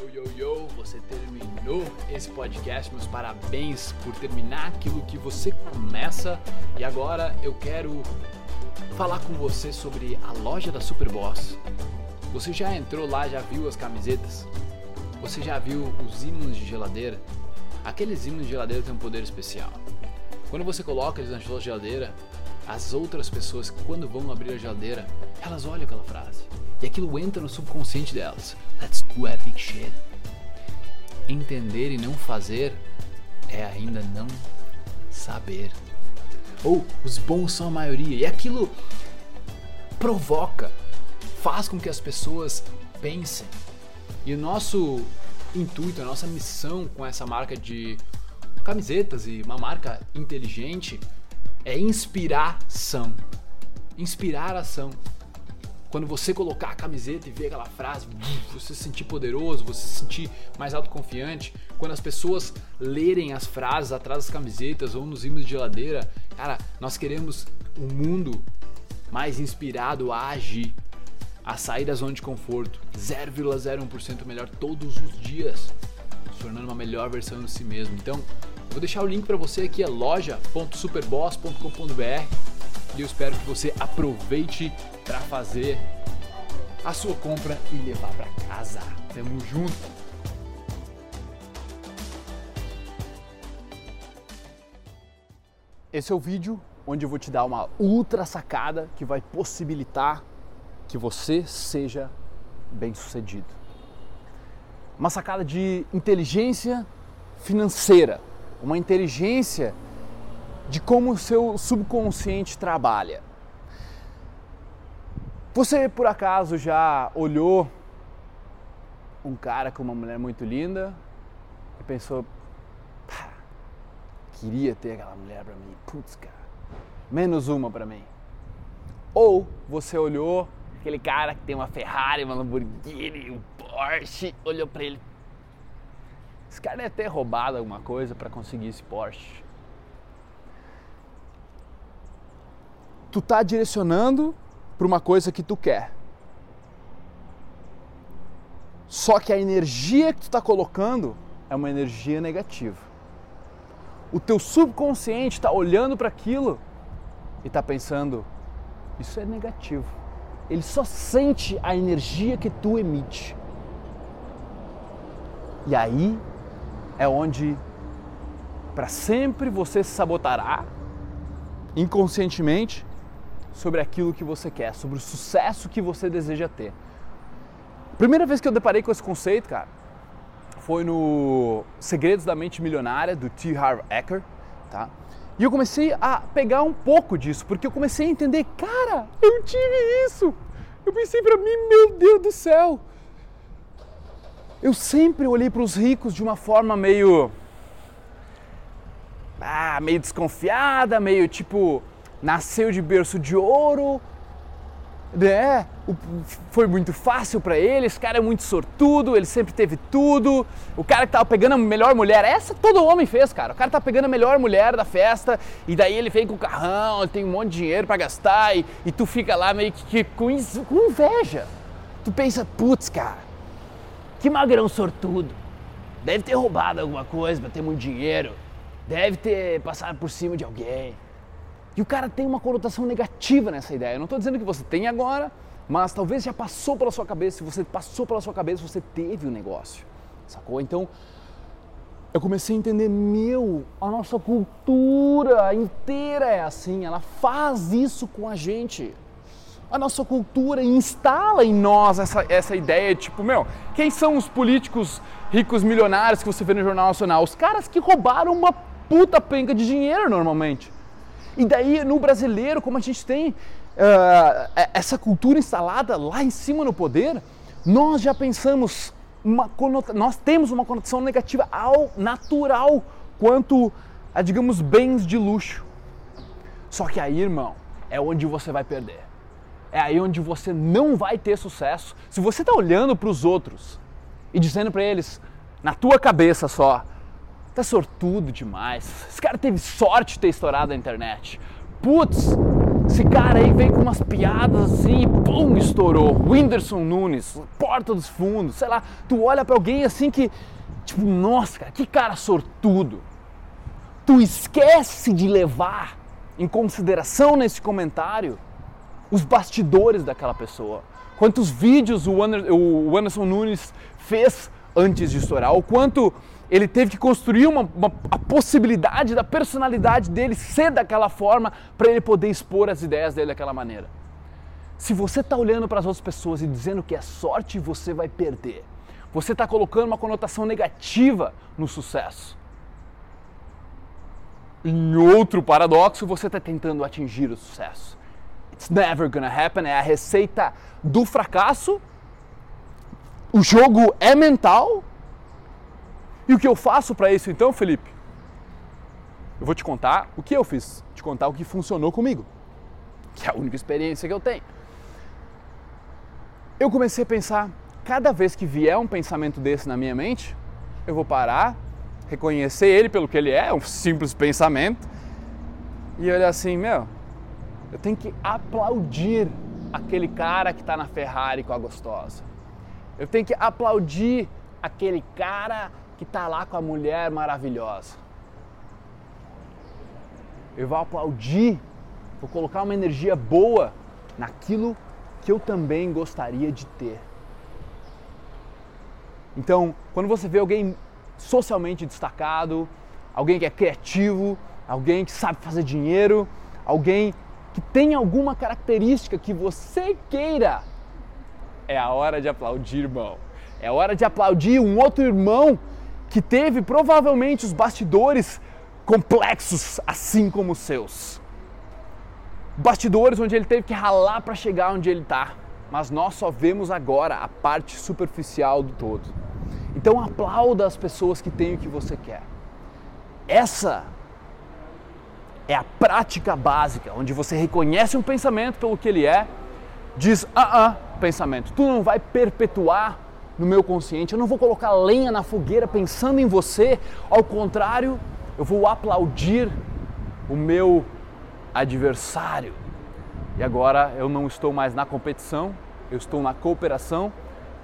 Yo, yo, yo, você terminou esse podcast. Meus parabéns por terminar aquilo que você começa. E agora eu quero falar com você sobre a loja da Superboss. Você já entrou lá, já viu as camisetas? Você já viu os ímãs de geladeira? Aqueles ímãs de geladeira têm um poder especial. Quando você coloca eles na sua geladeira, as outras pessoas, quando vão abrir a geladeira, elas olham aquela frase. E aquilo entra no subconsciente delas. Let's do epic shit. Entender e não fazer é ainda não saber. Ou os bons são a maioria. E aquilo provoca, faz com que as pessoas pensem. E o nosso intuito, a nossa missão com essa marca de camisetas e uma marca inteligente é inspiração. Inspirar ação. Quando você colocar a camiseta e ver aquela frase, você se sentir poderoso, você se sentir mais autoconfiante. Quando as pessoas lerem as frases atrás das camisetas ou nos ímãs de geladeira, cara, nós queremos um mundo mais inspirado a agir, a sair da zona de conforto, 0,01% melhor todos os dias, se tornando uma melhor versão de si mesmo. Então, Vou deixar o link para você aqui, é loja.superboss.com.br e eu espero que você aproveite para fazer a sua compra e levar para casa. Tamo junto! Esse é o vídeo onde eu vou te dar uma ultra sacada que vai possibilitar que você seja bem sucedido. Uma sacada de inteligência financeira uma inteligência de como o seu subconsciente trabalha. Você por acaso já olhou um cara com uma mulher muito linda e pensou, queria ter aquela mulher para mim, putz, cara, menos uma para mim. Ou você olhou aquele cara que tem uma Ferrari, uma Lamborghini, um Porsche, olhou para ele, esse cara deve ter roubado alguma coisa para conseguir esse Porsche. Tu tá direcionando para uma coisa que tu quer. Só que a energia que tu está colocando é uma energia negativa. O teu subconsciente está olhando para aquilo e está pensando: isso é negativo. Ele só sente a energia que tu emite. E aí é onde para sempre você se sabotará inconscientemente sobre aquilo que você quer, sobre o sucesso que você deseja ter. Primeira vez que eu deparei com esse conceito, cara, foi no Segredos da Mente Milionária do T. Harv Eker, tá? E eu comecei a pegar um pouco disso, porque eu comecei a entender, cara, eu tive isso. Eu pensei para mim, meu Deus do céu, eu sempre olhei para os ricos de uma forma meio. Ah, meio desconfiada, meio tipo, nasceu de berço de ouro, né? Foi muito fácil para ele, esse cara é muito sortudo, ele sempre teve tudo. O cara que tava pegando a melhor mulher, essa todo homem fez, cara. O cara tá pegando a melhor mulher da festa e daí ele vem com o carrão, ele tem um monte de dinheiro para gastar e, e, tu fica lá meio que, que com, com inveja. Tu pensa, putz, cara, que magrão sortudo. Deve ter roubado alguma coisa para ter muito dinheiro. Deve ter passado por cima de alguém. E o cara tem uma conotação negativa nessa ideia. Eu não estou dizendo que você tem agora, mas talvez já passou pela sua cabeça. Se você passou pela sua cabeça, você teve o um negócio. Sacou? Então, eu comecei a entender, meu, a nossa cultura inteira é assim, ela faz isso com a gente a nossa cultura instala em nós essa, essa ideia, tipo, meu, quem são os políticos ricos milionários que você vê no Jornal Nacional? Os caras que roubaram uma puta penca de dinheiro normalmente. E daí, no brasileiro, como a gente tem uh, essa cultura instalada lá em cima no poder, nós já pensamos, uma nós temos uma conotação negativa ao natural quanto a, digamos, bens de luxo. Só que aí, irmão, é onde você vai perder é aí onde você não vai ter sucesso. Se você está olhando para os outros e dizendo para eles, na tua cabeça só, tá sortudo demais. Esse cara teve sorte de ter estourado a internet. Putz, Esse cara aí veio com umas piadas assim, pum, estourou. Whindersson Nunes, Porta dos Fundos, sei lá. Tu olha para alguém assim que, tipo, nossa, cara, que cara sortudo. Tu esquece de levar em consideração nesse comentário os bastidores daquela pessoa. Quantos vídeos o Anderson Nunes fez antes de estourar, o quanto ele teve que construir uma, uma, a possibilidade da personalidade dele ser daquela forma para ele poder expor as ideias dele daquela maneira. Se você está olhando para as outras pessoas e dizendo que é sorte, você vai perder. Você está colocando uma conotação negativa no sucesso. Em outro paradoxo, você está tentando atingir o sucesso. It's never gonna happen é a receita do fracasso. O jogo é mental, e o que eu faço para isso então, Felipe? Eu vou te contar o que eu fiz, te contar o que funcionou comigo, que é a única experiência que eu tenho. Eu comecei a pensar, cada vez que vier um pensamento desse na minha mente, eu vou parar, reconhecer ele pelo que ele é, um simples pensamento, e olhar assim, meu, eu tenho que aplaudir aquele cara que está na Ferrari com a gostosa. Eu tenho que aplaudir aquele cara que está lá com a mulher maravilhosa. Eu vou aplaudir, vou colocar uma energia boa naquilo que eu também gostaria de ter. Então, quando você vê alguém socialmente destacado, alguém que é criativo, alguém que sabe fazer dinheiro, alguém que tem alguma característica que você queira, é a hora de aplaudir, irmão. É hora de aplaudir um outro irmão que teve provavelmente os bastidores complexos, assim como os seus. Bastidores onde ele teve que ralar para chegar onde ele está, mas nós só vemos agora a parte superficial do todo. Então aplauda as pessoas que têm o que você quer. Essa é a prática básica, onde você reconhece um pensamento pelo que ele é, diz ah ah, pensamento, tu não vai perpetuar no meu consciente, eu não vou colocar lenha na fogueira pensando em você, ao contrário, eu vou aplaudir o meu adversário. E agora eu não estou mais na competição, eu estou na cooperação.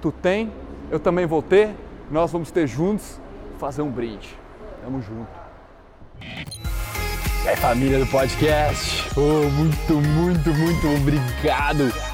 Tu tem, eu também vou ter, nós vamos ter juntos fazer um brinde. Tamo junto. E aí, família do podcast, oh, muito, muito, muito obrigado